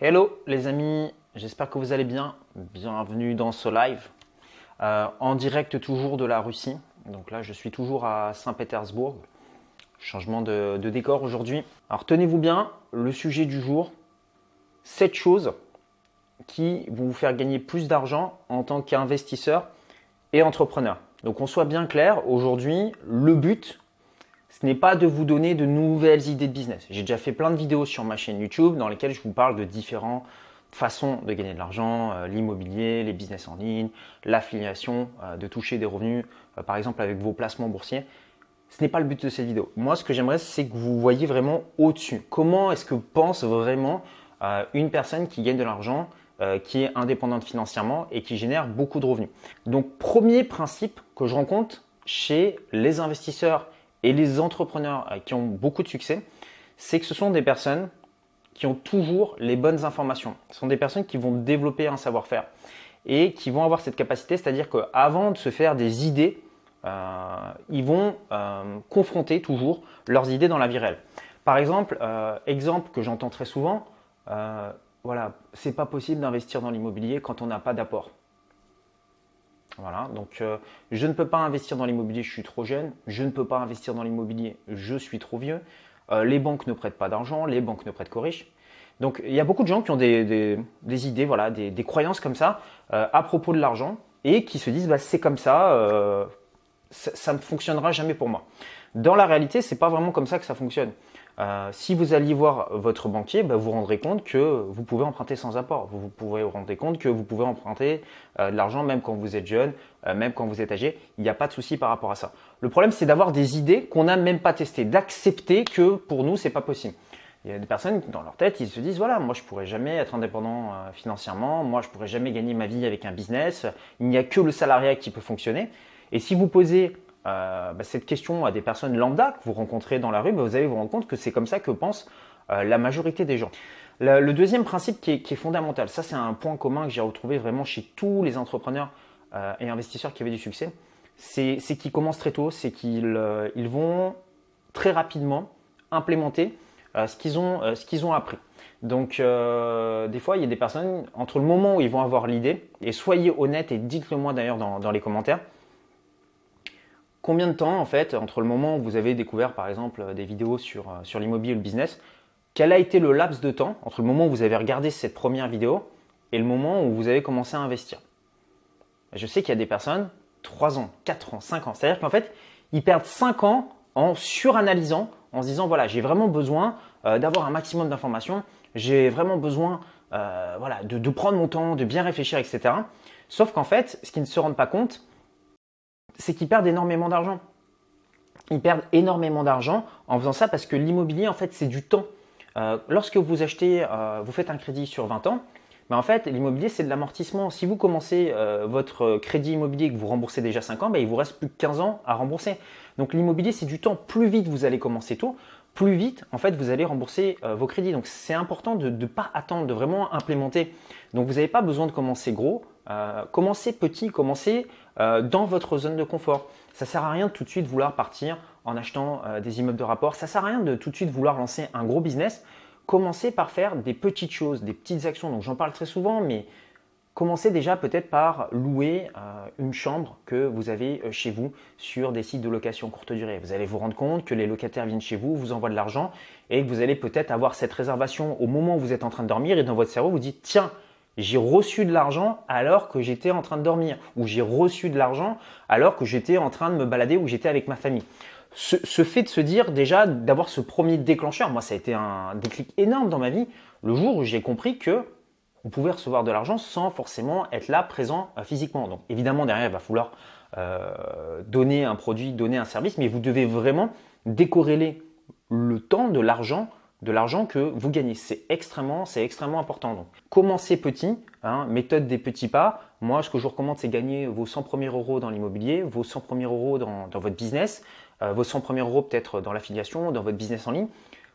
Hello les amis, j'espère que vous allez bien. Bienvenue dans ce live. Euh, en direct toujours de la Russie. Donc là, je suis toujours à Saint-Pétersbourg. Changement de, de décor aujourd'hui. Alors tenez-vous bien, le sujet du jour, 7 choses qui vont vous faire gagner plus d'argent en tant qu'investisseur et entrepreneur. Donc on soit bien clair, aujourd'hui, le but, ce n'est pas de vous donner de nouvelles idées de business. J'ai déjà fait plein de vidéos sur ma chaîne YouTube dans lesquelles je vous parle de différentes façons de gagner de l'argent, euh, l'immobilier, les business en ligne, l'affiliation, euh, de toucher des revenus, euh, par exemple avec vos placements boursiers. Ce n'est pas le but de cette vidéo. Moi, ce que j'aimerais, c'est que vous voyez vraiment au-dessus. Comment est-ce que pense vraiment une personne qui gagne de l'argent, qui est indépendante financièrement et qui génère beaucoup de revenus? Donc, premier principe que je rencontre chez les investisseurs et les entrepreneurs euh, qui ont beaucoup de succès, c'est que ce sont des personnes qui ont toujours les bonnes informations. Ce sont des personnes qui vont développer un savoir-faire et qui vont avoir cette capacité, c'est-à-dire qu'avant de se faire des idées, euh, ils vont euh, confronter toujours leurs idées dans la vie réelle. Par exemple, exemple que j'entends très souvent, voilà, c'est pas possible d'investir dans l'immobilier quand on n'a pas d'apport. Voilà, donc euh, je ne peux pas investir dans l'immobilier, je suis trop jeune. Je ne peux pas investir dans l'immobilier, je suis trop vieux. Euh, les banques ne prêtent pas d'argent, les banques ne prêtent qu'aux riches. Donc il y a beaucoup de gens qui ont des, idées, voilà, des, croyances comme ça euh, à propos de l'argent et qui se disent bah, c'est comme ça, ça, ne fonctionnera jamais pour moi. Dans la réalité, c'est pas vraiment comme ça que ça fonctionne. Euh, si vous alliez voir votre banquier, bah, vous vous rendrez compte que vous pouvez emprunter sans apport. Vous, pouvez vous rendre compte que vous pouvez emprunter euh, de l'argent même quand vous êtes jeune, euh, même quand vous êtes âgé. Il n'y a pas de souci par rapport à ça. Le problème, c'est d'avoir des idées qu'on n'a même pas testées, d'accepter que pour nous, c'est pas possible. Il y a des personnes dans leur tête, ils se disent voilà, moi je pourrais jamais être indépendant financièrement, moi je pourrais jamais gagner ma vie avec un business. Il n'y a que le salariat qui peut fonctionner. Et si vous posez euh, bah, cette question à des personnes lambda que vous rencontrez dans la rue, bah, vous allez vous rendre compte que c'est comme ça que pensent euh, la majorité des gens. Le, deuxième principe qui est, fondamental, ça c'est un point commun que j'ai retrouvé vraiment chez tous les entrepreneurs euh, et investisseurs qui avaient du succès, c'est qu'ils commencent très tôt, c'est qu'ils ils vont très rapidement implémenter ce qu'ils ont, qu'ils ont appris. Donc, des fois, il y a des personnes, entre le moment où ils vont avoir l'idée, et soyez honnête et dites-le moi d'ailleurs dans, les commentaires, combien de temps, en fait, entre le moment où vous avez découvert, par exemple, des vidéos sur, euh, sur l'immobilier ou le business, quel a été le laps de temps entre le moment où vous avez regardé cette première vidéo et le moment où vous avez commencé à investir? Je sais qu'il y a des personnes, 3 ans, 4 ans, 5 ans. C'est-à-dire qu'en fait, ils perdent 5 ans en suranalysant, en se disant, voilà, j'ai vraiment besoin euh, d'avoir un maximum d'informations, j'ai vraiment besoin euh, voilà, de, de, prendre mon temps, de bien réfléchir, etc. Sauf qu'en fait, ce qu'ils ne se rendent pas compte, c'est qu'ils perdent énormément d'argent. Ils perdent énormément d'argent en faisant ça parce que l'immobilier, en fait, c'est du temps. Euh, lorsque vous achetez, euh, vous faites un crédit sur 20 ans, mais en fait, l'immobilier, c'est de l'amortissement. Si vous commencez euh, votre crédit immobilier et que vous remboursez déjà 5 ans, ben, il vous reste plus que 15 ans à rembourser. Donc l'immobilier, c'est du temps. Plus vite vous allez commencer tôt, plus vite, en fait, vous allez rembourser vos crédits. Donc c'est important de ne pas attendre, de vraiment implémenter. Donc vous n'avez pas besoin de commencer gros. commencez petit, commencez euh, dans votre zone de confort. Ça sert à rien de tout de suite vouloir partir en achetant euh, des immeubles de rapport. Ça sert à rien de tout de suite vouloir lancer un gros business. Commencez par faire des petites choses, des petites actions. Donc j'en parle très souvent, mais commencez déjà peut-être par louer euh, une chambre que vous avez chez vous sur des sites de location courte durée. Vous allez vous rendre compte que les locataires viennent chez vous, vous envoient de l'argent et que vous allez peut-être avoir cette réservation au moment où vous êtes en train de dormir et dans votre cerveau vous dites tiens j'ai reçu de l'argent alors que j'étais en train de dormir, ou j'ai reçu de l'argent alors que j'étais en train de me balader ou j'étais avec ma famille. Ce, fait de se dire déjà, d'avoir ce premier déclencheur, moi ça a été un déclic énorme dans ma vie, le jour où j'ai compris que vous pouvez recevoir de l'argent sans forcément être là présent euh, physiquement. Donc évidemment derrière il va falloir euh, donner un produit, donner un service, mais vous devez vraiment décorréler le temps de l'argent de l'argent que vous gagnez. C'est extrêmement, c'est extrêmement important. Donc, commencez petit, hein, méthode des petits pas. Moi, ce que je vous recommande, c'est gagner vos 100 premiers euros dans l'immobilier, vos 100 premiers euros dans, votre business, euh, vos 100 premiers euros peut-être dans l'affiliation, dans votre business en ligne.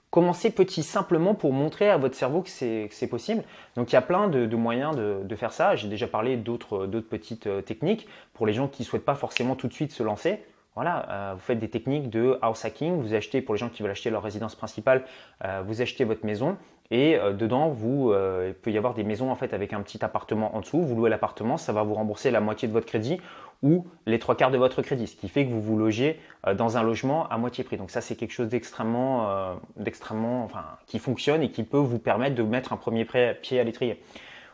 Commencez petit simplement pour montrer à votre cerveau que c'est possible. Donc il y a plein de, moyens de, faire ça. J'ai déjà parlé d'autres petites euh, techniques pour les gens qui ne souhaitent pas forcément tout de suite se lancer. Voilà, euh, vous faites des techniques de house hacking, vous achetez, pour les gens qui veulent acheter leur résidence principale, euh, vous achetez votre maison Et euh, dedans, vous, il peut y avoir des maisons en fait avec un petit appartement en dessous. Vous louez l'appartement, ça va vous rembourser la moitié de votre crédit ou les trois quarts de votre crédit, ce qui fait que vous vous logez dans un logement à moitié prix. Donc ça, c'est quelque chose d'extrêmement, d'extrêmement, enfin, qui fonctionne et qui peut vous permettre de mettre un premier pied à l'étrier.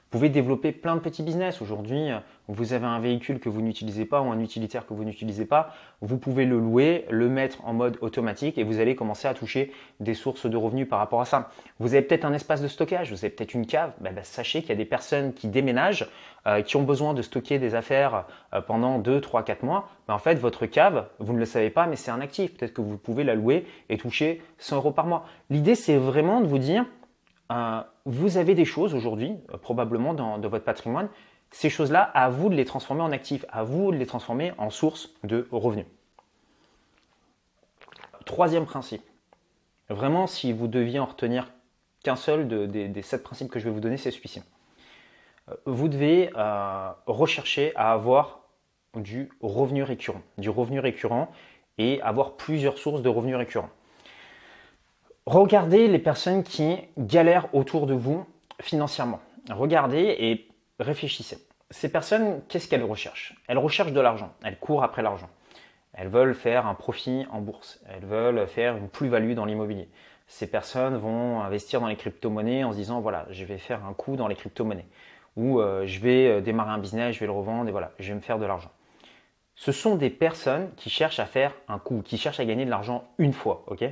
Vous pouvez développer plein de petits business. Aujourd'hui, vous avez un véhicule que vous n'utilisez pas ou un utilitaire que vous n'utilisez pas. Vous pouvez le louer, le mettre en mode automatique et vous allez commencer à toucher des sources de revenus par rapport à ça. Vous avez peut-être un espace de stockage, vous avez peut-être une cave. Ben, ben, sachez qu'il y a des personnes qui déménagent, euh, qui ont besoin de stocker des affaires euh, pendant 2, 3, 4 mois. Ben, en fait, votre cave, vous ne le savez pas, mais c'est un actif. Peut-être que vous pouvez la louer et toucher 100 euros par mois. L'idée, c'est vraiment de vous dire, euh, vous avez des choses aujourd'hui, euh, probablement dans, votre patrimoine, ces choses-là, à vous de les transformer en actifs, à vous de les transformer en source de revenus. Troisième principe. Vraiment, si vous deviez en retenir qu'un seul des sept principes que je vais vous donner, c'est celui-ci. Euh, vous devez rechercher à avoir du revenu récurrent, du revenu récurrent et avoir plusieurs sources de revenus récurrents. Regardez les personnes qui galèrent autour de vous financièrement. Regardez et réfléchissez. Ces personnes, qu'est-ce qu'elles recherchent? Elles recherchent de l'argent. Elles courent après l'argent. Elles veulent faire un profit en bourse. Elles veulent faire une plus-value dans l'immobilier. Ces personnes vont investir dans les crypto-monnaies en se disant voilà, je vais faire un coup dans les crypto-monnaies. Ou euh, je vais euh, démarrer un business, je vais le revendre et voilà, je vais me faire de l'argent. Ce sont des personnes qui cherchent à faire un coup, qui cherchent à gagner de l'argent une fois. ok?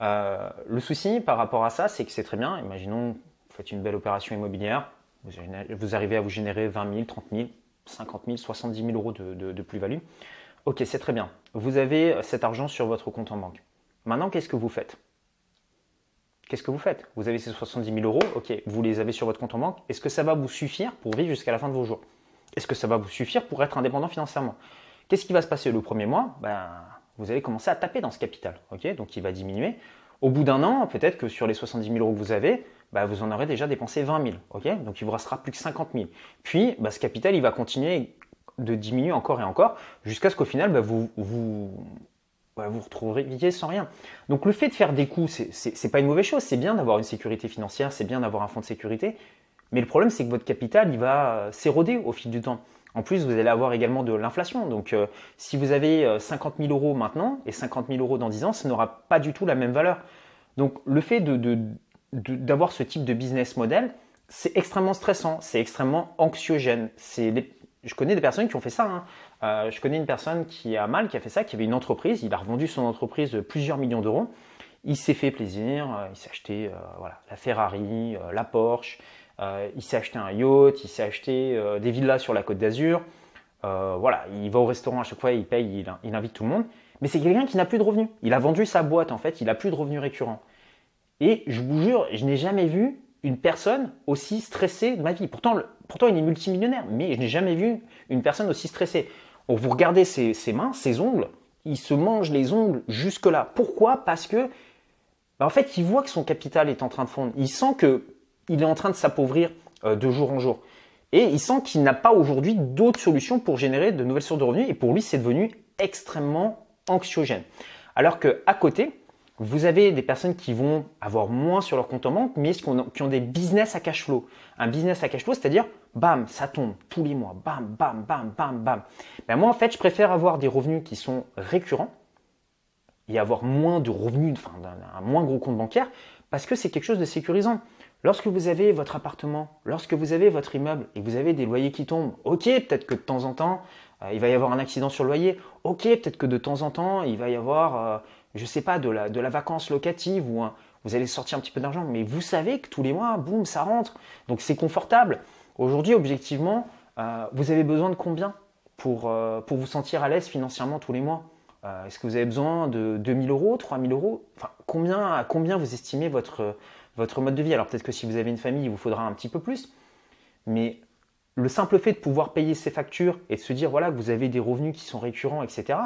Euh, le souci par rapport à ça, c'est que c'est très bien. Imaginons, vous faites une belle opération immobilière, vous, arrivez à vous générer 20 000, 30 000, 50 000, 70 000 euros de, plus-value. Ok, c'est très bien. Vous avez cet argent sur votre compte en banque. Maintenant, qu'est-ce que vous faites? Qu'est-ce que vous faites? Vous avez ces 70 000 euros, ok, vous les avez sur votre compte en banque. Est-ce que ça va vous suffire pour vivre jusqu'à la fin de vos jours? Est-ce que ça va vous suffire pour être indépendant financièrement? Qu'est-ce qui va se passer le premier mois? Ben, vous allez commencer à taper dans ce capital. Donc il va diminuer. Au bout d'un an, peut-être que sur les 70 000 euros que vous avez, bah, vous en aurez déjà dépensé 20 000. ok? Donc il vous restera plus que 50 000. Puis bah, ce capital, il va continuer de diminuer encore et encore jusqu'à ce qu'au final, bah, vous vous, vous retrouviez sans rien. Donc le fait de faire des coups, ce n'est pas une mauvaise chose. C'est bien d'avoir une sécurité financière, c'est bien d'avoir un fonds de sécurité. Mais le problème, c'est que votre capital, il va s'éroder au fil du temps. En plus, vous allez avoir également de l'inflation. Donc, euh, si vous avez 50 euh, 000 euros maintenant et 50 000 euros dans 10 ans, ça n'aura pas du tout la même valeur. Donc, le fait d'avoir ce type de business model, c'est extrêmement stressant, c'est extrêmement anxiogène. Je connais des personnes qui ont fait ça. Hein. Euh, je connais une personne qui a mal, qui a fait ça, qui avait une entreprise. Il a revendu son entreprise de plusieurs millions d'euros. Il s'est fait plaisir. il s'est acheté la Ferrari, la Porsche. Euh, il s'est acheté un yacht, il s'est acheté euh, des villas sur la côte d'Azur. Euh, voilà, il va au restaurant à chaque fois, il paye, il, invite tout le monde. Mais c'est quelqu'un qui n'a plus de revenus. Il a vendu sa boîte en fait, il n'a plus de revenus récurrents. Et je vous jure, je n'ai jamais vu une personne aussi stressée de ma vie. Pourtant, pourtant il est multimillionnaire, mais je n'ai jamais vu une personne aussi stressée. vous regardez ses, mains, ses ongles, il se mange les ongles jusque-là. Pourquoi? Parce que, bah, en fait, il voit que son capital est en train de fondre. Il sent que il est en train de s'appauvrir euh, de jour en jour. Et il sent qu'il n'a pas aujourd'hui d'autres solutions pour générer de nouvelles sources de revenus. Et pour lui, c'est devenu extrêmement anxiogène. Alors qu'à côté, vous avez des personnes qui vont avoir moins sur leur compte en banque, mais qui ont, des business à cash flow? Un business à cash flow, c'est-à-dire, bam, ça tombe tous les mois, bam, bam, bam, bam, bam. Ben moi, en fait, je préfère avoir des revenus qui sont récurrents et avoir moins de revenus, enfin, un moins gros compte bancaire, parce que c'est quelque chose de sécurisant. Lorsque vous avez votre appartement, lorsque vous avez votre immeuble et que vous avez des loyers qui tombent, ok, peut-être que de temps en temps, euh, il va y avoir un accident sur le loyer, ok, peut-être que de temps en temps, il va y avoir, euh, je ne sais pas, de la, de la vacance locative ou vous allez sortir un petit peu d'argent, mais vous savez que tous les mois, boum, ça rentre. Donc c'est confortable. Aujourd'hui, objectivement, euh, vous avez besoin de combien pour, vous sentir à l'aise financièrement tous les mois? Est-ce que vous avez besoin de 2000 euros, 3000 euros? Enfin, À combien vous estimez votre votre mode de vie. Alors peut-être que si vous avez une famille, il vous faudra un petit peu plus. Mais le simple fait de pouvoir payer ses factures et de se dire voilà vous avez des revenus qui sont récurrents, etc.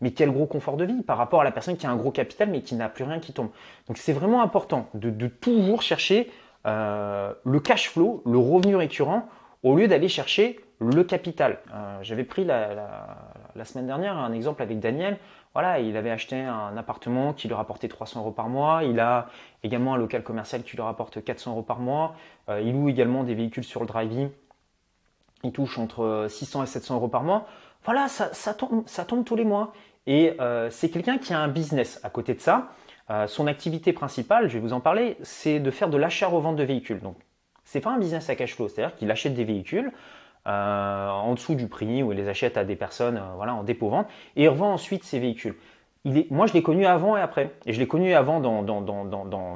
Mais quel gros confort de vie par rapport à la personne qui a un gros capital mais qui n'a plus rien qui tombe. Donc c'est vraiment important de, toujours chercher euh, le cash flow, le revenu récurrent, au lieu d'aller chercher le capital. Euh, j'avais pris la, semaine dernière un exemple avec Daniel. Voilà, il avait acheté un appartement qui lui rapportait 300 euros par mois. Il a également un local commercial qui lui rapporte 400 euros par mois. Euh, il loue également des véhicules sur le driving. Il touche entre 600 et 700 euros par mois. Voilà, ça, tombe, ça tombe tous les mois. Et euh, c'est quelqu'un qui a un business à côté de ça. son activité principale, je vais vous en parler, c'est de faire de l'achat-revente de véhicules. Donc, c'est pas un business à cash flow, c'est-à-dire qu'il achète des véhicules, euh, en dessous du prix, où il les achète à des personnes euh, voilà, en dépôt-vente, et il revend ensuite ses véhicules. Moi, je l'ai connu avant et après. Et je l'ai connu avant dans, dans, dans,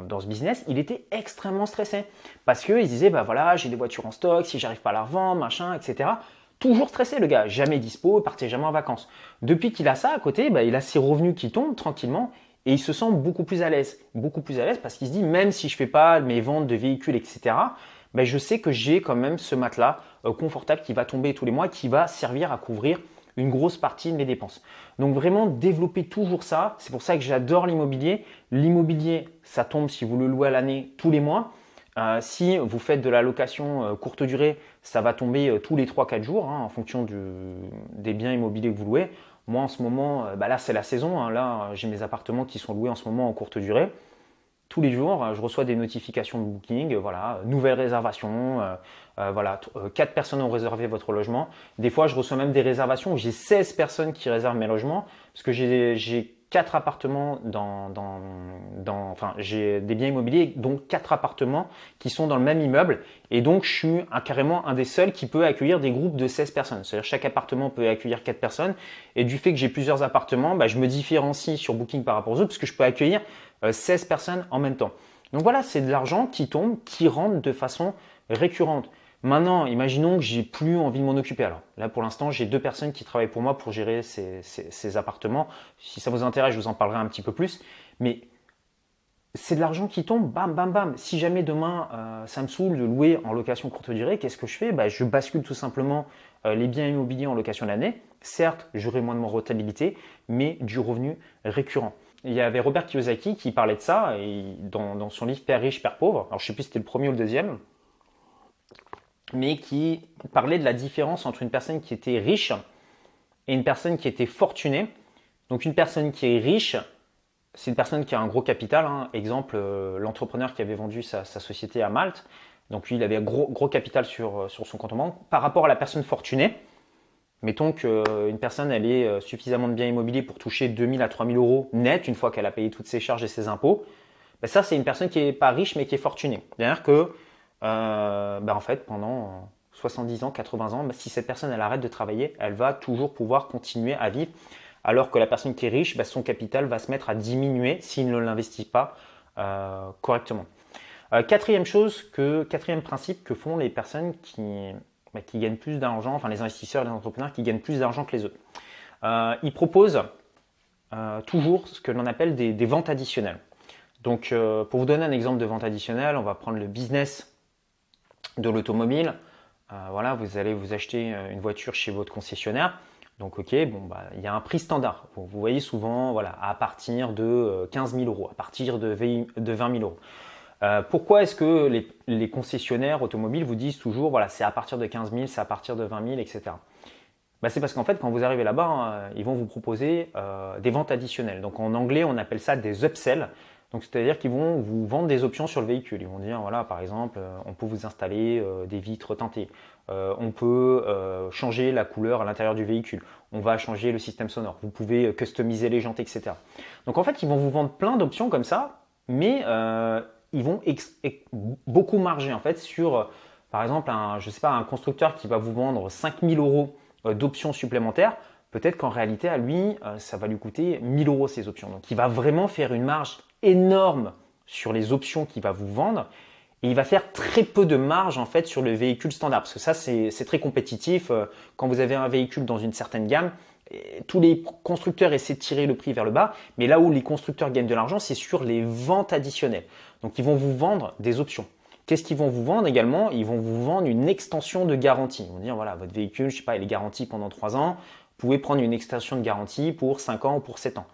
dans, ce business. Il était extrêmement stressé. Parce qu'il disait, bah voilà, j'ai des voitures en stock, si j'arrive pas à la revendre, machin, etc. Toujours stressé, le gars. Jamais dispo, partait jamais en vacances. Depuis qu'il a ça à côté, bah, il a ses revenus qui tombent tranquillement. Et il se sent beaucoup plus à l'aise. Beaucoup plus à l'aise parce qu'il se dit, même si je fais pas mes ventes de véhicules, etc., ben, je sais que j'ai quand même ce matelas euh, confortable qui va tomber tous les mois, qui va servir à couvrir une grosse partie de mes dépenses. Donc vraiment développer toujours ça. C'est pour ça que j'adore l'immobilier. L'immobilier, ça tombe si vous le louez à l'année tous les mois. Euh, si vous faites de la location euh, courte durée, ça va tomber tous les 3-4 jours hein, en fonction des biens immobiliers que vous louez. Moi en ce moment, bah là c'est la saison. Hein. là j'ai mes appartements qui sont loués en ce moment en courte durée tous les jours, je reçois des notifications de booking, voilà, nouvelle réservation, euh, euh, voilà, euh, quatre personnes ont réservé votre logement. Des fois, je reçois même des réservations où j'ai 16 personnes qui réservent mes logements, parce que j'ai quatre appartements dans, dans, dans enfin, j'ai des biens immobiliers, donc quatre appartements qui sont dans le même immeuble, et donc je suis un, carrément un des seuls qui peut accueillir des groupes de 16 personnes. C'est-à-dire chaque appartement peut accueillir quatre personnes, et du fait que j'ai plusieurs appartements, bah, je me différencie sur Booking par rapport aux autres, parce que je peux accueillir 16 euh, personnes en même temps. Donc voilà, c'est de l'argent qui tombe, qui rentre de façon récurrente. Maintenant, imaginons que j'ai plus envie de m'en occuper. Alors là, pour l'instant, j'ai deux personnes qui travaillent pour moi pour gérer ces, appartements. Si ça vous intéresse, je vous en parlerai un petit peu plus. Mais c'est de l'argent qui tombe, bam, bam, bam. Si jamais demain, euh, ça me saoule de louer en location courte durée, qu'est-ce que je fais? Bah, Je bascule tout simplement euh, les biens immobiliers en location l'année. Certes, j'aurai moins de rentabilité, mais du revenu récurrent il y avait Robert Kiyosaki qui parlait de ça dans, son livre Père riche, Père pauvre. Alors je sais plus si c'était le premier ou le deuxième, mais qui parlait de la différence entre une personne qui était riche et une personne qui était fortunée. Donc une personne qui est riche, c'est une personne qui a un gros capital. Hein. Exemple, euh, l'entrepreneur qui avait vendu sa, société à Malte. Donc lui, il avait un gros, capital sur, sur son compte en banque. Par rapport à la personne fortunée, Mettons qu'une personne elle ait euh, suffisamment de biens immobiliers pour toucher 2000 à 3000 euros net une fois qu'elle a payé toutes ses charges et ses impôts. Ben ça, c'est une personne qui n'est pas riche mais qui est fortunée. C'est-à-dire que, euh, ben en fait, pendant 70 ans, 80 ans, ben si cette personne elle arrête de travailler, elle va toujours pouvoir continuer à vivre. Alors que la personne qui est riche, ben son capital va se mettre à diminuer s'il ne l'investit pas euh, correctement. quatrième chose, que, quatrième principe que font les personnes qui qui gagnent plus d'argent, enfin les investisseurs les entrepreneurs qui gagnent plus d'argent que les autres. Euh, ils proposent euh, toujours ce que l'on appelle des, ventes additionnelles. Donc, euh, pour vous donner un exemple de vente additionnelle, on va prendre le business de l'automobile. voilà, vous allez vous acheter une voiture chez votre concessionnaire. Donc, ok, bon, bah, il y a un prix standard. Vous, voyez souvent, voilà, à partir de 15 000 euros, à partir de 20 000 euros. Euh, pourquoi est-ce que les, concessionnaires automobiles vous disent toujours, voilà, c'est à partir de 15 000, c'est à partir de 20 000, etc. Bah, c'est parce qu'en fait, quand vous arrivez là-bas, hein, ils vont vous proposer euh, des ventes additionnelles. Donc en anglais, on appelle ça des upsells. Donc c'est-à-dire qu'ils vont vous vendre des options sur le véhicule. Ils vont dire, voilà, par exemple, euh, on peut vous installer des vitres teintées. on peut changer la couleur à l'intérieur du véhicule. On va changer le système sonore. Vous pouvez customiser les jantes, etc. Donc en fait, ils vont vous vendre plein d'options comme ça, mais ils vont beaucoup marger en fait sur, euh, par exemple, un, je sais pas, un constructeur qui va vous vendre 5000 euros euh, d'options supplémentaires. Peut-être qu'en réalité, à lui, euh, ça va lui coûter 1000 euros ces options. Donc, il va vraiment faire une marge énorme sur les options qu'il va vous vendre et il va faire très peu de marge en fait sur le véhicule standard parce que ça c'est très compétitif quand vous avez un véhicule dans une certaine gamme tous les constructeurs essaient de tirer le prix vers le bas, mais là où les constructeurs gagnent de l'argent, c'est sur les ventes additionnelles. Donc ils vont vous vendre des options. Qu'est-ce qu'ils vont vous vendre également? Ils vont vous vendre une extension de garantie. Ils vont dire voilà, votre véhicule, je sais pas, il est garanti pendant 3 ans, vous pouvez prendre une extension de garantie pour 5 ans ou pour 7 ans.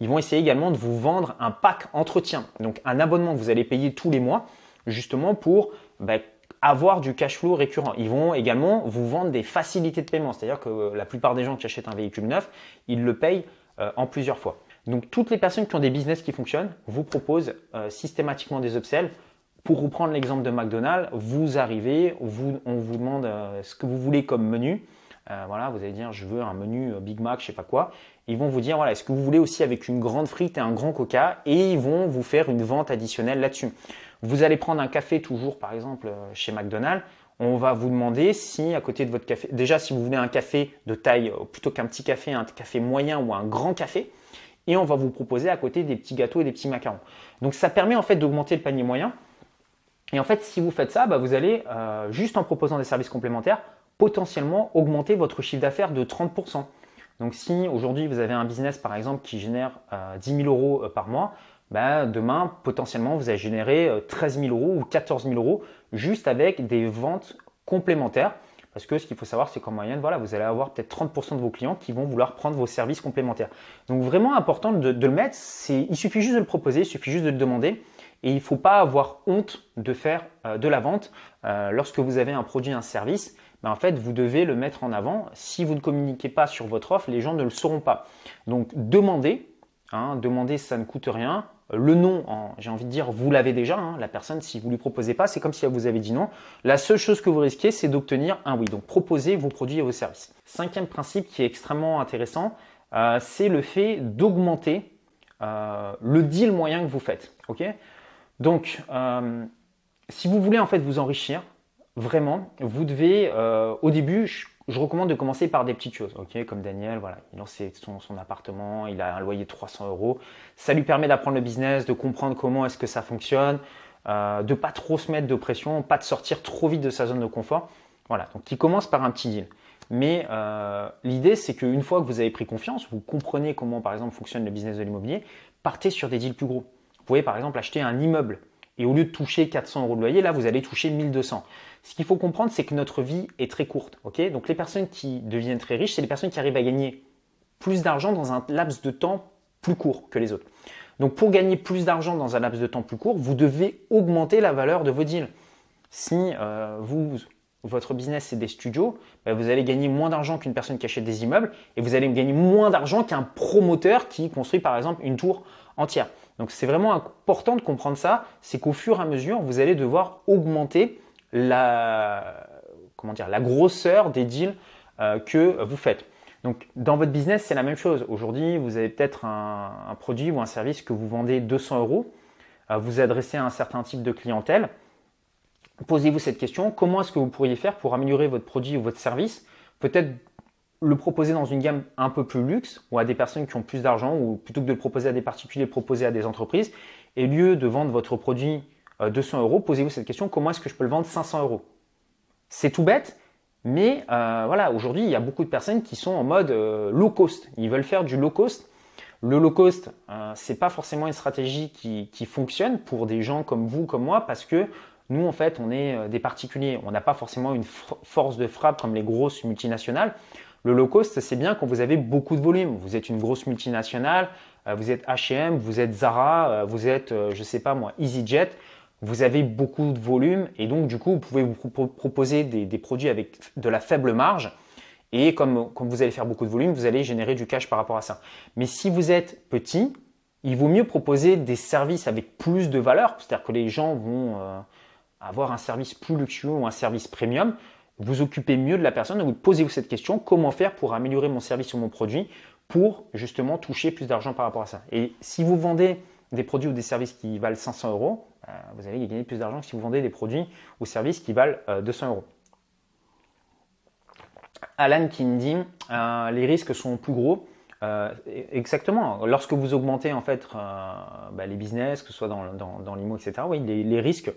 Ils vont essayer également de vous vendre un pack entretien, donc un abonnement que vous allez payer tous les mois, justement pour bah, avoir du cash flow récurrent. Ils vont également vous vendre des facilités de paiement, c'est-à-dire que la plupart des gens qui achètent un véhicule neuf, ils le payent euh, en plusieurs fois. Donc toutes les personnes qui ont des business qui fonctionnent vous proposent euh, systématiquement des upsells. Pour reprendre l'exemple de McDonald's, vous arrivez, on vous demande euh, ce que vous voulez comme menu. Voilà, vous allez dire je veux un menu Big Mac, je sais pas quoi. Ils vont vous dire voilà, est-ce que vous voulez aussi avec une grande frite et un grand coca? Et ils vont vous faire une vente additionnelle là-dessus. Vous allez prendre un café toujours par exemple chez McDonald's, on va vous demander si à côté de votre café, déjà si vous voulez un café de taille euh, plutôt qu'un petit café, un café moyen ou un grand café, et on va vous proposer à côté des petits gâteaux et des petits macarons. Donc ça permet en fait d'augmenter le panier moyen. Et en fait, si vous faites ça, bah, vous allez euh, juste en proposant des services complémentaires potentiellement augmenter votre chiffre d'affaires de 30%. Donc si aujourd'hui vous avez un business par exemple qui génère 10 euh, 000 euros par mois, bah, demain, potentiellement, vous allez générer 13 euh, 000 euros ou 14 000 euros juste avec des ventes complémentaires. Parce que ce qu'il faut savoir, c'est qu'en moyenne, voilà, vous allez avoir peut-être 30% de vos clients qui vont vouloir prendre vos services complémentaires. Donc vraiment important de, le mettre, il suffit juste de le proposer, il suffit juste de le demander. Et il ne faut pas avoir honte de faire euh, de la vente. Euh, lorsque vous avez un produit, un service, ben, en fait, vous devez le mettre en avant. Si vous ne communiquez pas sur votre offre, les gens ne le sauront pas. Donc demandez, hein, demandez, ça ne coûte rien. Le nom, j'ai envie de dire, vous l'avez déjà. Hein, la personne, si vous ne lui proposez pas, c'est comme si elle vous avait dit non. La seule chose que vous risquez, c'est d'obtenir un oui. Donc proposez vos produits et vos services. Cinquième principe qui est extrêmement intéressant, euh, c'est le fait d'augmenter euh, le deal moyen que vous faites. Donc, euh, si vous voulez en fait vous enrichir, vraiment, vous devez, au début, je recommande de commencer par des petites choses, Comme Daniel, voilà, il lance son, son, appartement, il a un loyer de 300 euros. Ça lui permet d'apprendre le business, de comprendre comment est-ce que ça fonctionne, euh, de pas trop se mettre de pression, pas de sortir trop vite de sa zone de confort. Voilà, donc il commence par un petit deal. Mais euh, l'idée, c'est qu'une fois que vous avez pris confiance, vous comprenez comment, par exemple, fonctionne le business de l'immobilier, partez sur des deals plus gros. Vous pouvez, par exemple, acheter un immeuble et au lieu de toucher 400 euros de loyer, là, vous allez toucher 1200. Ce qu'il faut comprendre, c'est que notre vie est très courte. Donc les personnes qui deviennent très riches, c'est les personnes qui arrivent à gagner plus d'argent dans un laps de temps plus court que les autres. Donc pour gagner plus d'argent dans un laps de temps plus court, vous devez augmenter la valeur de vos deals. Si euh, vous, votre business c'est des studios, ben, vous allez gagner moins d'argent qu'une personne qui achète des immeubles et vous allez gagner moins d'argent qu'un promoteur qui construit par exemple une tour entière. Donc c'est vraiment important de comprendre ça, c'est qu'au fur et à mesure, vous allez devoir augmenter la, comment dire, la grosseur des deals euh, que vous faites. Donc dans votre business, c'est la même chose. Aujourd'hui, vous avez peut-être un, produit ou un service que vous vendez 200 euros, euh, vous adressez à un certain type de clientèle. Posez-vous cette question, comment est-ce que vous pourriez faire pour améliorer votre produit ou votre service? Peut-être le proposer dans une gamme un peu plus luxe ou à des personnes qui ont plus d'argent ou plutôt que de le proposer à des particuliers, proposer à des entreprises. Et lieu de vendre votre produit 200 euh, euros, posez-vous cette question, comment est-ce que je peux le vendre 500 euros? C'est tout bête, mais euh, voilà, aujourd'hui, il y a beaucoup de personnes qui sont en mode euh, low cost. Ils veulent faire du low cost. Le low cost, ce n'est pas forcément une stratégie qui, qui, fonctionne pour des gens comme vous, comme moi, parce que nous, en fait, on est des particuliers. On n'a pas forcément une force de frappe comme les grosses multinationales. Le low cost, c'est bien quand vous avez beaucoup de volume. Vous êtes une grosse multinationale, euh, vous êtes H&M, vous êtes Zara, euh, vous êtes, euh, je sais pas moi, EasyJet. Vous avez beaucoup de volume et donc du coup, vous pouvez vous proposer des, produits avec de la faible marge. Et comme, comme, vous allez faire beaucoup de volume, vous allez générer du cash par rapport à ça. Mais si vous êtes petit, il vaut mieux proposer des services avec plus de valeur, c'est-à-dire que les gens vont avoir un service plus luxueux ou un service premium vous occupez mieux de la personne, vous posez-vous cette question, comment faire pour améliorer mon service ou mon produit pour justement toucher plus d'argent par rapport à ça? Et si vous vendez des produits ou des services qui valent 500 euros, euh, vous allez gagner plus d'argent que si vous vendez des produits ou services qui valent 200 euh, euros. Alan qui me dit euh, les risques sont plus gros. exactement. Lorsque vous augmentez en fait bah, les business, que ce soit dans, dans, l'IMO, etc., oui, les, risques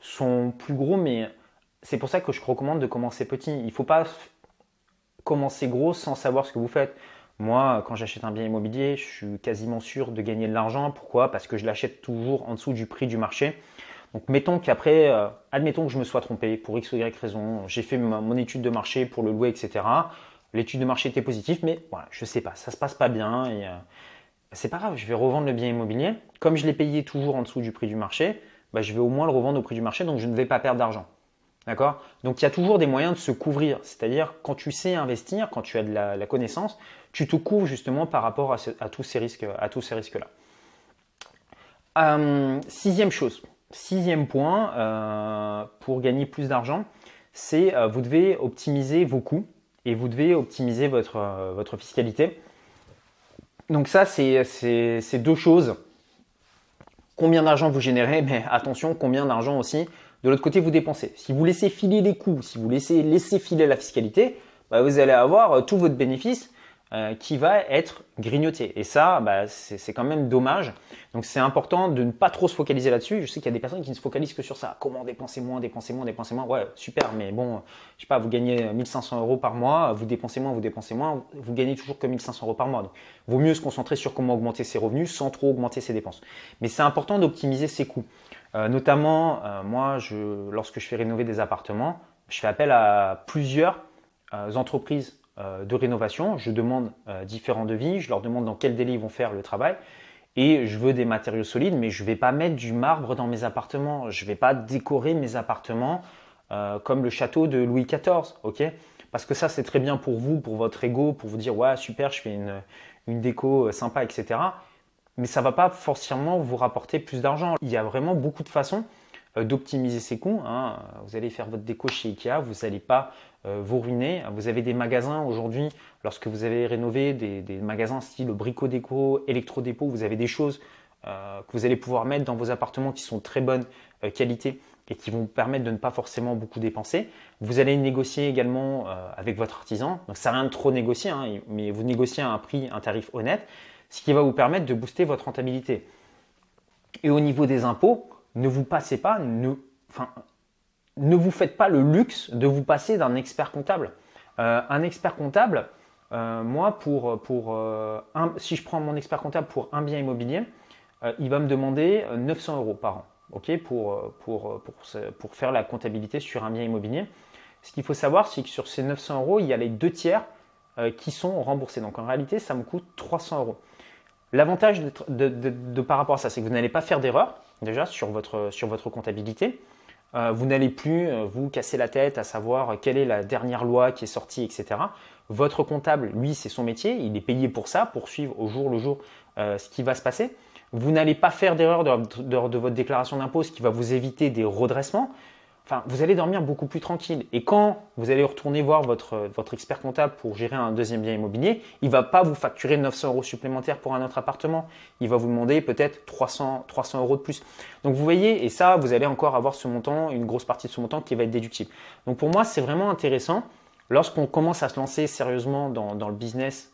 sont plus gros, mais c'est pour ça que je recommande de commencer petit. Il ne faut pas commencer gros sans savoir ce que vous faites. Moi, quand j'achète un bien immobilier, je suis quasiment sûr de gagner de l'argent. Pourquoi? Parce que je l'achète toujours en dessous du prix du marché. Donc, mettons qu'après, euh, admettons que je me sois trompé pour X ou Y raison. J'ai fait mon étude de marché pour le louer, etc. L'étude de marché était positive, mais voilà, je ne sais pas, ça se passe pas bien et euh, c'est pas grave. Je vais revendre le bien immobilier. Comme je l'ai payé toujours en dessous du prix du marché, bah, je vais au moins le revendre au prix du marché, donc je ne vais pas perdre d'argent. Donc il y a toujours des moyens de se couvrir. C'est-à-dire quand tu sais investir, quand tu as de la, connaissance, tu te couvres justement par rapport à, tous ces risques, à tous ces risques-là. Euh, sixième chose, sixième point euh, pour gagner plus d'argent, c'est euh, vous devez optimiser vos coûts et vous devez optimiser votre, votre fiscalité. Donc ça, c'est deux choses. Combien d'argent vous générez, mais attention, combien d'argent aussi de l'autre côté, vous dépensez. Si vous laissez filer les coûts, si vous laissez filer la fiscalité, bah, vous allez avoir euh, tout votre bénéfice euh, qui va être grignoté. Et ça, bah, c'est quand même dommage. Donc c'est important de ne pas trop se focaliser là-dessus. Je sais qu'il y a des personnes qui ne se focalisent que sur ça. Comment dépenser moins, dépenser moins, dépenser moins. Ouais, super, mais bon, je sais pas, vous gagnez 1500 euros par mois, vous dépensez moins, vous dépensez moins, vous gagnez toujours que 1500 euros par mois. Donc vaut mieux se concentrer sur comment augmenter ses revenus sans trop augmenter ses dépenses. Mais c'est important d'optimiser ses coûts. Euh, notamment, euh, moi, lorsque je fais rénover des appartements, je fais appel à plusieurs euh, entreprises de rénovation. Je demande différents devis, je leur demande dans quel délai ils vont faire le travail. Et je veux des matériaux solides, mais je ne vais pas mettre du marbre dans mes appartements. Je ne vais pas décorer mes appartements comme le château de Louis XIV. ok? Parce que ça, c'est très bien pour vous, pour votre ego, pour vous dire, ouais, super, je fais une déco sympa, etc mais ça ne va pas forcément vous rapporter plus d'argent. Il y a vraiment beaucoup de façons euh, d'optimiser ses coûts. Hein. Vous allez faire votre déco chez Ikea, vous n'allez pas euh, vous ruiner. Vous avez des magasins aujourd'hui, lorsque vous avez rénové des, magasins style Brico Déco, Electro Dépôt, vous avez des choses euh, que vous allez pouvoir mettre dans vos appartements qui sont très bonne qualité et qui vont vous permettre de ne pas forcément beaucoup dépenser. Vous allez négocier également avec votre artisan. Donc ça rien de trop négocier, hein, mais vous négociez à un prix, un tarif honnête ce qui va vous permettre de booster votre rentabilité. Et au niveau des impôts, ne vous passez pas, ne, enfin, ne vous faites pas le luxe de vous passer d'un expert comptable. Euh, un expert comptable, euh, moi, pour, pour euh, si je prends mon expert comptable pour un bien immobilier, il va me demander 900 euros par an ok, pour, pour, pour, pour, faire la comptabilité sur un bien immobilier. Ce qu'il faut savoir, c'est que sur ces 900 euros, il y a les deux tiers qui sont remboursés. Donc en réalité, ça me coûte 300 euros. L'avantage de, par rapport à ça, c'est que vous n'allez pas faire d'erreur déjà sur votre, comptabilité. Euh, vous n'allez plus euh, vous casser la tête à savoir quelle est la dernière loi qui est sortie, etc. Votre comptable, lui, c'est son métier, il est payé pour ça, pour suivre au jour le jour euh, ce qui va se passer. Vous n'allez pas faire d'erreur de, de, votre déclaration d'impôt, ce qui va vous éviter des redressements. Vous allez dormir beaucoup plus tranquille. Et quand vous allez retourner voir votre, expert comptable pour gérer un deuxième bien immobilier, il ne va pas vous facturer 900 euros supplémentaires pour un autre appartement. Il va vous demander peut-être 300, 300 euros de plus. Donc vous voyez, et ça, vous allez encore avoir ce montant, une grosse partie de ce montant qui va être déductible. Donc pour moi, c'est vraiment intéressant lorsqu'on commence à se lancer sérieusement dans, le business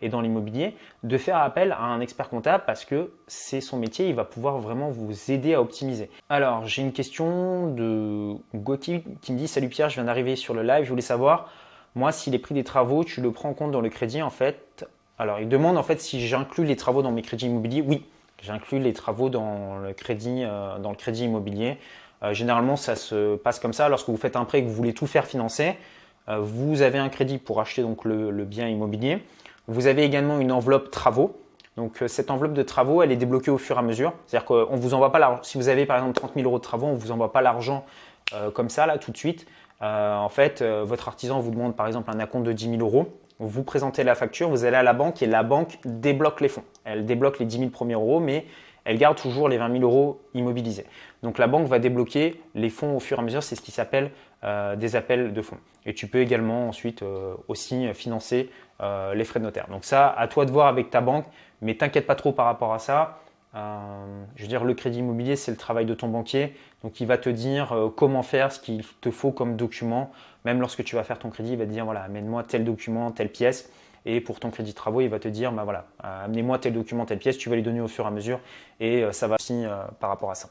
et dans l'immobilier, de faire appel à un expert comptable parce que c'est son métier, il va pouvoir vraiment vous aider à optimiser. Alors, j'ai une question de Gauthier qui me dit Salut Pierre, je viens d'arriver sur le live, je voulais savoir, moi, si les prix des travaux, tu le prends en compte dans le crédit en fait? Alors, il demande en fait si j'inclus les travaux dans mes crédits immobiliers. Oui, j'inclus les travaux dans le crédit, euh, dans le crédit immobilier. Euh, généralement, ça se passe comme ça. Lorsque vous faites un prêt et que vous voulez tout faire financer, vous avez un crédit pour acheter donc le bien immobilier. Vous avez également une enveloppe travaux. Donc euh, cette enveloppe de travaux, elle est débloquée au fur et à mesure. C'est-à-dire qu'on vous envoie pas l'argent. Si vous avez par exemple 30 000 euros de travaux, on vous envoie pas l'argent euh, comme ça là tout de suite. Euh, en fait, votre artisan vous demande par exemple un acompte de 10 000 euros. Vous présentez la facture, vous allez à la banque et la banque débloque les fonds. Elle débloque les 10 000 premiers euros, mais elle garde toujours les 20 000 euros immobilisés. Donc la banque va débloquer les fonds au fur et à mesure, c'est ce qui s'appelle des appels de fonds. Et tu peux également ensuite aussi financer euh, les frais de notaire. Donc ça, à toi de voir avec ta banque, mais t'inquiète pas trop par rapport à ça. Euh, je veux dire, le crédit immobilier, c'est le travail de ton banquier. Donc, il va te dire euh, comment faire, ce qu'il te faut comme document. Même lorsque tu vas faire ton crédit, il va te dire voilà, amène-moi tel document, telle pièce. Et pour ton crédit de travaux, il va te dire bah voilà, amenez-moi tel document, telle pièce. Tu vas les donner au fur et à mesure. Et ça va aussi par rapport à ça.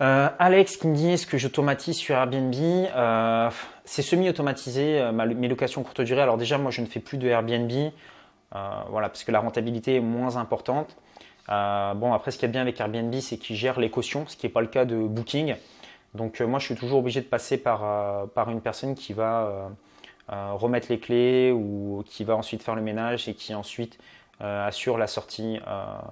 Euh, Alex qui me dit est-ce que j'automatise sur Airbnb euh, C'est semi-automatisé, euh, mes locations courte durée. Alors déjà, moi, je ne fais plus de Airbnb, voilà, parce que la rentabilité est moins importante. bon, après, ce qui est bien avec Airbnb, c'est qu'il gère les cautions, ce qui n'est pas le cas de Booking. Donc moi, je suis toujours obligé de passer par, par une personne qui va remettre les clés ou qui va ensuite faire le ménage et qui ensuite assure la sortie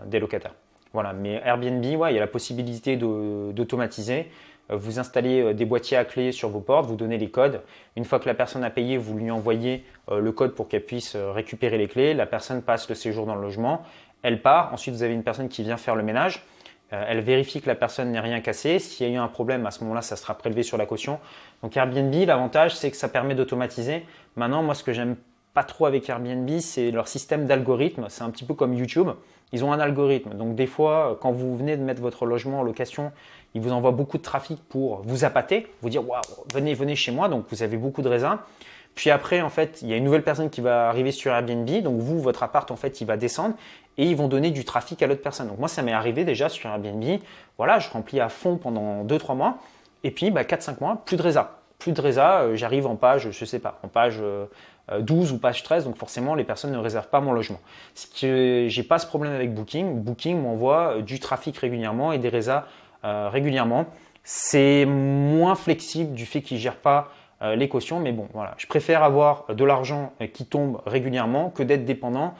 des locataires. Voilà, mais Airbnb, ouais, il y a la possibilité d'automatiser. Euh, vous installez euh, des boîtiers à clés sur vos portes, vous donnez les codes. Une fois que la personne a payé, vous lui envoyez euh, le code pour qu'elle puisse récupérer les clés. La personne passe le séjour dans le logement, elle part. Ensuite, vous avez une personne qui vient faire le ménage. Elle vérifie que la personne n'est rien cassé. S'il y a eu un problème, à ce moment-là, ça sera prélevé sur la caution. Donc Airbnb, l'avantage, c'est que ça permet d'automatiser. Maintenant, moi, ce que j'aime pas trop avec Airbnb, c'est leur système d'algorithme. C'est un petit peu comme YouTube. Ils ont un algorithme. Donc des fois, quand vous venez de mettre votre logement en location, il vous envoie beaucoup de trafic pour vous appâter, vous dire waouh, venez, venez chez moi. Donc vous avez beaucoup de raisins. Puis après, en fait, il y a une nouvelle personne qui va arriver sur Airbnb. Donc vous, votre appart, en fait, il va descendre et ils vont donner du trafic à l'autre personne. Donc moi, ça m'est arrivé déjà sur Airbnb. Voilà, je remplis à fond pendant 2-3 mois. Et puis, bah, 4-5 mois, plus de résa. Plus de résa, euh, j'arrive en page, je sais pas, en page 12 euh, ou page 13. Donc forcément, les personnes ne réservent pas mon logement. Ce que j'ai pas ce problème avec Booking. Booking m'envoie euh, du trafic régulièrement et des résas euh, régulièrement. C'est moins flexible du fait qu'ils gèrent pas les cautions, mais bon, voilà. Je préfère avoir de l'argent qui tombe régulièrement que d'être dépendant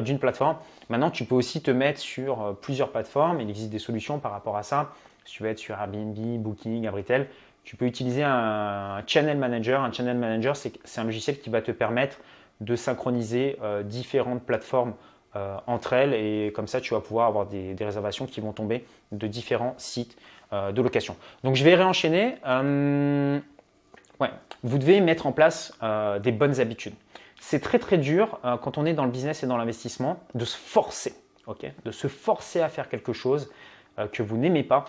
d'une plateforme. Maintenant, tu peux aussi te mettre sur plusieurs plateformes. Il existe des solutions par rapport à ça. Si tu veux être sur Airbnb, Booking, Abritel, tu peux utiliser un channel manager. Un channel manager, c'est un logiciel qui va te permettre de synchroniser différentes plateformes euh, entre elles et comme ça tu vas pouvoir avoir des, réservations qui vont tomber de différents sites euh, de location. Donc je vais réenchaîner. Euh, ouais, vous devez mettre en place des bonnes habitudes. C'est très très dur quand on est dans le business et dans l'investissement de se forcer, de se forcer à faire quelque chose que vous n'aimez pas.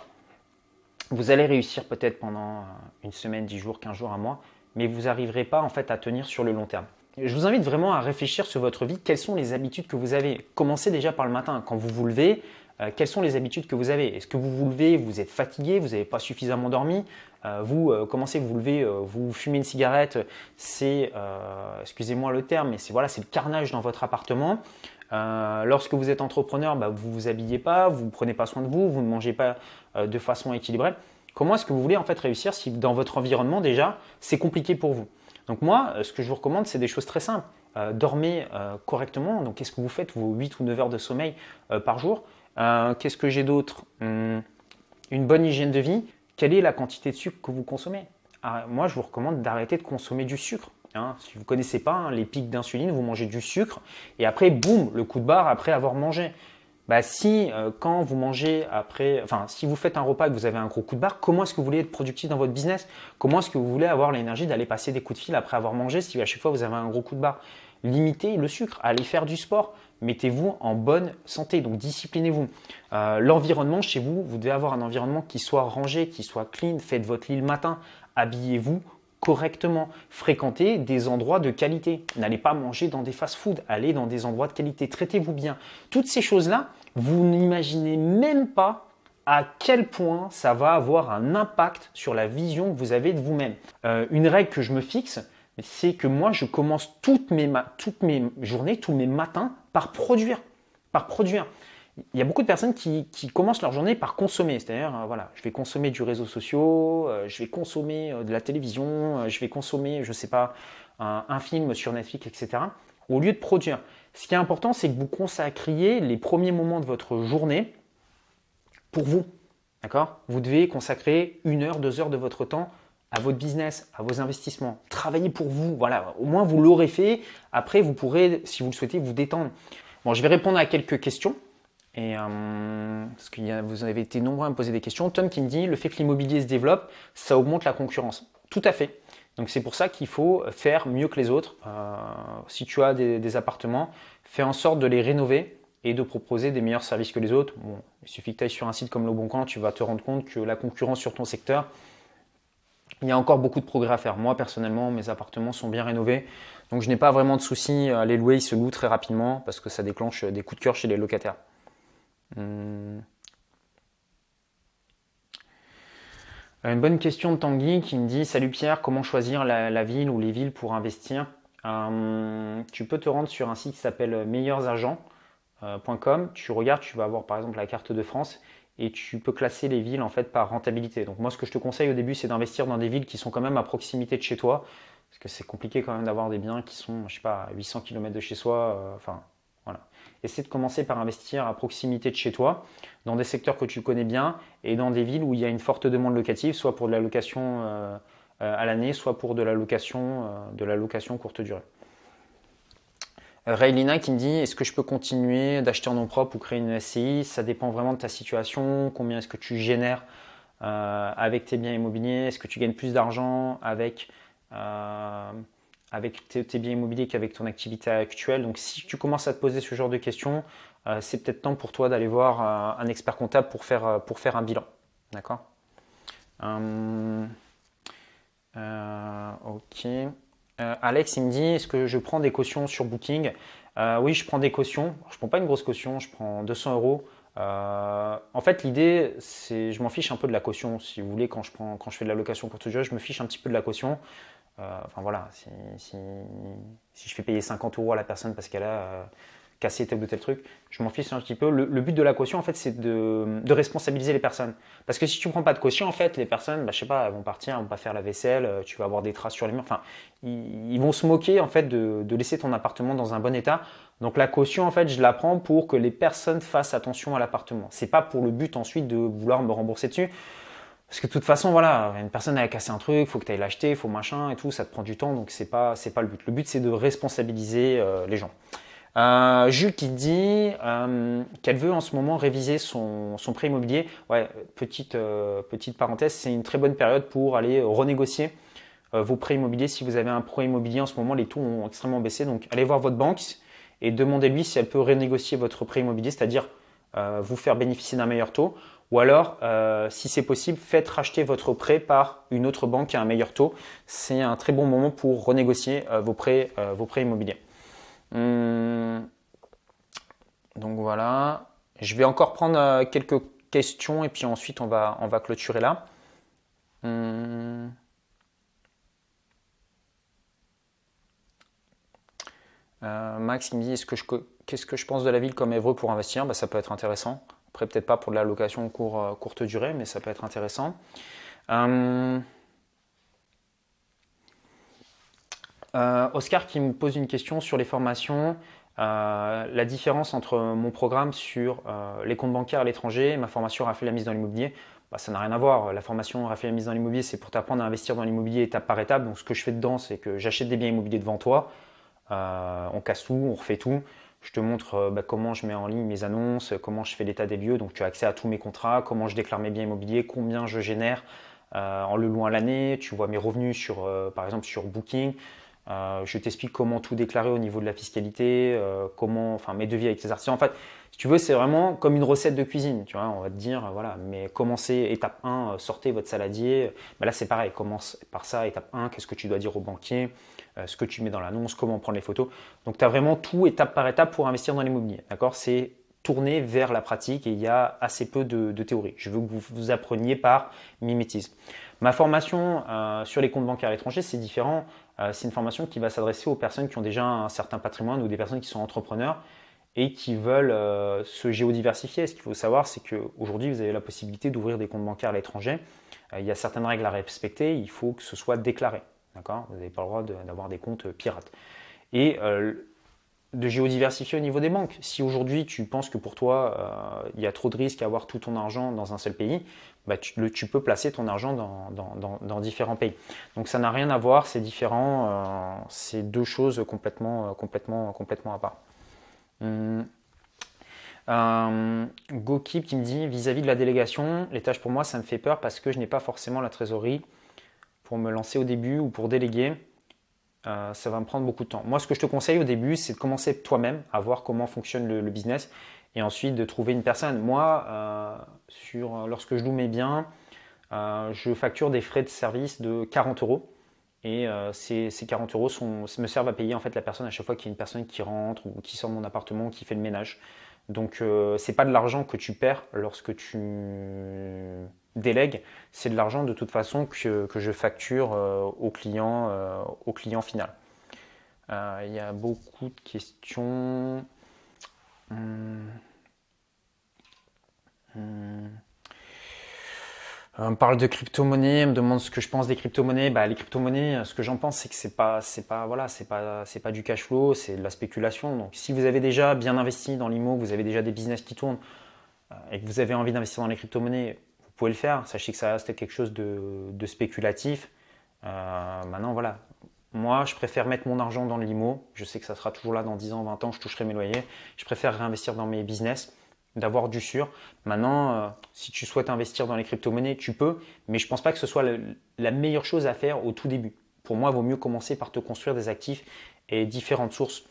Vous allez réussir peut-être pendant une semaine, dix jours, quinze jours, un mois, mais vous n'arriverez pas en fait à tenir sur le long terme. Je vous invite vraiment à réfléchir sur votre vie. Quelles sont les habitudes que vous avez? Commencez déjà par le matin. Quand vous vous levez, euh, quelles sont les habitudes que vous avez? Est-ce que vous vous levez, vous êtes fatigué, vous n'avez pas suffisamment dormi? Euh, Vous euh, commencez, vous vous levez, vous fumez une cigarette, c'est, excusez-moi le terme, mais c'est voilà, c'est le carnage dans votre appartement. Lorsque vous êtes entrepreneur, bah, vous ne vous habillez pas, vous ne prenez pas soin de vous, vous ne mangez pas de façon équilibrée. Comment est-ce que vous voulez en fait réussir si dans votre environnement déjà c'est compliqué pour vous? Donc moi, euh, ce que je vous recommande, c'est des choses très simples. Euh, dormez euh, correctement. Donc qu'est-ce que vous faites vos 8 ou 9 heures de sommeil par jour? Qu'est-ce que j'ai d'autre? Hmm, Une bonne hygiène de vie. Quelle est la quantité de sucre que vous consommez? Ah, Moi, je vous recommande d'arrêter de consommer du sucre. Hein. si vous ne connaissez pas hein, les pics d'insuline, vous mangez du sucre et après, boum, le coup de barre après avoir mangé. Bah, si euh, quand vous mangez après, enfin si vous faites un repas et que vous avez un gros coup de barre, comment est-ce que vous voulez être productif dans votre business? Comment est-ce que vous voulez avoir l'énergie d'aller passer des coups de fil après avoir mangé si à chaque fois vous avez un gros coup de barre? Limitez le sucre, allez faire du sport, mettez-vous en bonne santé, donc disciplinez-vous. Euh, l'environnement chez vous, vous devez avoir un environnement qui soit rangé, qui soit clean, faites votre lit le matin, habillez-vous correctement. Fréquentez des endroits de qualité. N'allez pas manger dans des fast-foods, allez dans des endroits de qualité. Traitez-vous bien. Toutes ces choses-là, vous n'imaginez même pas à quel point ça va avoir un impact sur la vision que vous avez de vous-même. Euh, une règle que je me fixe, c'est que moi, je commence toutes mes, toutes mes journées, tous mes matins par produire. Par produire il y a beaucoup de personnes qui, commencent leur journée par consommer. C'est-à-dire, euh, voilà, je vais consommer du réseau social, euh, je vais consommer euh, de la télévision, je vais consommer, je ne sais pas, un, film sur Netflix, etc. Au lieu de produire. Ce qui est important, c'est que vous consacriez les premiers moments de votre journée pour vous. D'accord? Vous devez consacrer une heure, deux heures de votre temps à votre business, à vos investissements. Travaillez pour vous. Voilà, au moins vous l'aurez fait. Après, vous pourrez, si vous le souhaitez, vous détendre. Bon, je vais répondre à quelques questions. Et euh, parce que vous avez été nombreux à me poser des questions. Tom qui me dit le fait que l'immobilier se développe, ça augmente la concurrence. Tout à fait. Donc c'est pour ça qu'il faut faire mieux que les autres. Euh, si tu as des, appartements, fais en sorte de les rénover et de proposer des meilleurs services que les autres. Bon, il suffit que tu ailles sur un site comme Le Bon Coin, tu vas te rendre compte que la concurrence sur ton secteur, il y a encore beaucoup de progrès à faire. Moi personnellement, mes appartements sont bien rénovés. Donc je n'ai pas vraiment de soucis à les louer, ils se louent très rapidement parce que ça déclenche des coups de cœur chez les locataires. Hmm. Une bonne question de Tanguy qui me dit Salut Pierre, comment choisir la, ville ou les villes pour investir euh, Tu peux te rendre sur un site qui s'appelle meilleursagents.com. Tu regardes, tu vas avoir par exemple la carte de France et tu peux classer les villes en fait par rentabilité. Donc moi ce que je te conseille au début c'est d'investir dans des villes qui sont quand même à proximité de chez toi parce que c'est compliqué quand même d'avoir des biens qui sont je sais pas à 800 km de chez soi. Euh. Essaie de commencer par investir à proximité de chez toi, dans des secteurs que tu connais bien et dans des villes où il y a une forte demande locative, soit pour de la location euh, à l'année, soit pour de la location, de la location courte durée. Raylina qui me dit est-ce que je peux continuer d'acheter en nom propre ou créer une SCI Ça dépend vraiment de ta situation, combien est-ce que tu génères avec tes biens immobiliers, est-ce que tu gagnes plus d'argent avec avec tes, biens immobiliers qu'avec ton activité actuelle. Donc si tu commences à te poser ce genre de questions, euh, c'est peut-être temps pour toi d'aller voir euh, un expert comptable pour faire, euh, pour faire un bilan. D'accord? Ok. Alex, il me dit, est-ce que je prends des cautions sur Booking? Oui, je prends des cautions. Je ne prends pas une grosse caution, je prends 200 euros. en fait, l'idée, c'est, je m'en fiche un peu de la caution. Si vous voulez, quand je, prends, quand je fais de la location courte durée, je me fiche un petit peu de la caution. Euh, enfin voilà, si, je fais payer 50 euros à la personne parce qu'elle a euh, cassé tel ou tel truc, je m'en fiche un petit peu. Le, but de la caution, en fait, c'est de, responsabiliser les personnes. Parce que si tu ne prends pas de caution, en fait, les personnes, bah, je sais pas, elles vont partir, elles vont pas faire la vaisselle, euh, tu vas avoir des traces sur les murs. Enfin, ils, vont se moquer, en fait, de, de, laisser ton appartement dans un bon état. Donc la caution, en fait, je la prends pour que les personnes fassent attention à l'appartement. C'est pas pour le but ensuite de vouloir me rembourser dessus. Parce que de toute façon, voilà, une personne a cassé un truc, faut que tu ailles l'acheter, faut machin et tout, ça te prend du temps, donc c'est pas, pas le but. Le but, c'est de responsabiliser euh, les gens. Euh, Jules qui dit euh, qu'elle veut en ce moment réviser son, son prêt immobilier. Ouais, petite, petite parenthèse, c'est une très bonne période pour aller renégocier vos prêts immobiliers. Si vous avez un prêt immobilier en ce moment, les taux ont extrêmement baissé. Donc allez voir votre banque et demandez-lui si elle peut renégocier votre prêt immobilier, c'est-à-dire vous faire bénéficier d'un meilleur taux ou alors, euh, si c'est possible, faites racheter votre prêt par une autre banque à un meilleur taux. C'est un très bon moment pour renégocier euh, vos, prêts, euh, vos prêts immobiliers. Hum, donc voilà. Je vais encore prendre quelques questions et puis ensuite on va, on va clôturer là. Hum. Max il me dit qu'est-ce que je pense de la ville comme Évreux pour investir? Bah, Ça peut être intéressant. Peut-être pas pour de la location euh, courte durée, mais ça peut être intéressant. Euh, euh, Oscar qui me pose une question sur les formations. la différence entre mon programme sur les comptes bancaires à l'étranger et ma formation Raphaël la mise dans l'immobilier, bah, ça n'a rien à voir. La formation Raphaël la mise dans l'immobilier, c'est pour t'apprendre à investir dans l'immobilier étape par étape. Donc ce que je fais dedans, c'est que j'achète des biens immobiliers devant toi, on casse tout, on refait tout. Je te montre euh, bah, comment je mets en ligne mes annonces, comment je fais l'état des lieux. Donc tu as accès à tous mes contrats, comment je déclare mes biens immobiliers, combien je génère euh, en le louant l'année. Tu vois mes revenus sur, euh, par exemple sur Booking. je t'explique comment tout déclarer au niveau de la fiscalité, comment, enfin mes devis avec tes artisans. En fait, si tu veux, c'est vraiment comme une recette de cuisine. Tu vois, on va te dire, voilà, mais commencez étape 1, sortez votre saladier. Bah, là, c'est pareil, commence par ça, étape 1, qu'est-ce que tu dois dire au banquier? Ce que tu mets dans l'annonce, comment prendre les photos. Donc tu as vraiment tout étape par étape pour investir dans l'immobilier. D'accord? C'est tourner vers la pratique et il y a assez peu de, théorie. Je veux que vous appreniez par mimétisme. Ma formation euh, sur les comptes bancaires à l'étranger, c'est différent. Euh, c'est une formation qui va s'adresser aux personnes qui ont déjà un certain patrimoine ou des personnes qui sont entrepreneurs et qui veulent se géodiversifier. Ce qu'il faut savoir, c'est qu'aujourd'hui, vous avez la possibilité d'ouvrir des comptes bancaires à l'étranger. il y a certaines règles à respecter. Il faut que ce soit déclaré. Vous n'avez pas le droit d'avoir des comptes pirates. Et euh, de géodiversifier au niveau des banques. Si aujourd'hui tu penses que pour toi euh, il y a trop de risques à avoir tout ton argent dans un seul pays, bah, tu, peux placer ton argent dans, différents pays. Donc ça n'a rien à voir, c'est différent, euh, c'est deux choses complètement, complètement, complètement à part. Hum. GoKeep qui me dit vis-à-vis -vis de la délégation, les tâches pour moi ça me fait peur parce que je n'ai pas forcément la trésorerie me lancer au début ou pour déléguer, euh, ça va me prendre beaucoup de temps. Moi, ce que je te conseille au début, c'est de commencer toi-même à voir comment fonctionne le, business et ensuite de trouver une personne. Moi, euh, sur, lorsque je loue mes biens, euh, je facture des frais de service de 40 euros. Et ces, 40 euros me servent à payer en fait la personne à chaque fois qu'il y a une personne qui rentre ou qui sort de mon appartement, qui fait le ménage. Donc ce c'est pas de l'argent que tu perds lorsque tu délègue, c'est de l'argent de toute façon que, je facture euh, au, client, euh, au client final. Euh, il y a beaucoup de questions. Hmm. Hmm. On parle de crypto-monnaie, me demande ce que je pense des crypto-monnaies. Bah, les crypto-monnaies, ce que j'en pense, c'est que c'est pas, c'est pas, voilà, c'est pas, c'est pas du cash flow, c'est de la spéculation. Donc, si vous avez déjà bien investi dans l'IMO, vous avez déjà des business qui tournent et que vous avez envie d'investir dans les crypto-monnaies, pouvez le faire. Sachez que ça reste quelque chose de, spéculatif. Euh, maintenant, voilà. Moi, je préfère mettre mon argent dans l'IMO. Je sais que ça sera toujours là dans 10 ans, 20 ans, je toucherai mes loyers. Je préfère réinvestir dans mes business d'avoir du sûr. Maintenant, euh, si tu souhaites investir dans les crypto-monnaies, tu peux, mais je ne pense pas que ce soit la meilleure chose à faire au tout début. Pour moi, vaut mieux commencer par te construire des actifs et différentes sources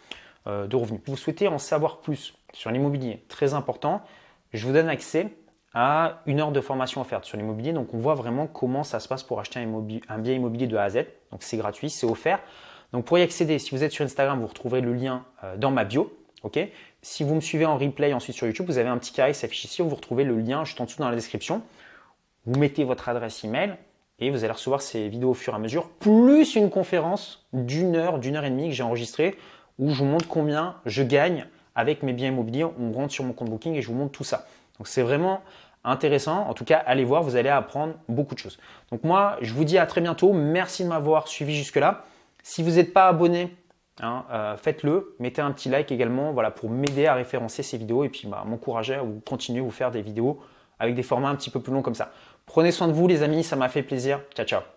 euh, de revenus. Vous souhaitez en savoir plus sur l'immobilier, très important, je vous donne accès à une heure de formation offerte sur l'immobilier. Donc, on voit vraiment comment ça se passe pour acheter un, bien immobilier de A à Z. Donc, c'est gratuit, c'est offert. Donc, pour y accéder, si vous êtes sur Instagram, vous retrouverez le lien euh, dans ma bio. ok? Si vous me suivez en replay ensuite sur YouTube, vous avez un petit carré qui s'affiche ici vous retrouvez le lien juste en dessous dans la description. Vous mettez votre adresse email et vous allez recevoir ces vidéos au fur et à mesure, plus une conférence d'une heure, d'une heure et demie que j'ai enregistrée où je vous montre combien je gagne avec mes biens immobiliers. On rentre sur mon compte Booking et je vous montre tout ça. Donc c'est vraiment intéressant. En tout cas, allez voir, vous allez apprendre beaucoup de choses. Donc moi, je vous dis à très bientôt. Merci de m'avoir suivi jusque-là. Si vous n'êtes pas abonné Hein, euh, faites-le, mettez un petit like également voilà, pour m'aider à référencer ces vidéos et puis bah, m'encourager à continuer à vous faire des vidéos avec des formats un petit peu plus longs comme ça. Prenez soin de vous les amis, ça m'a fait plaisir. Ciao ciao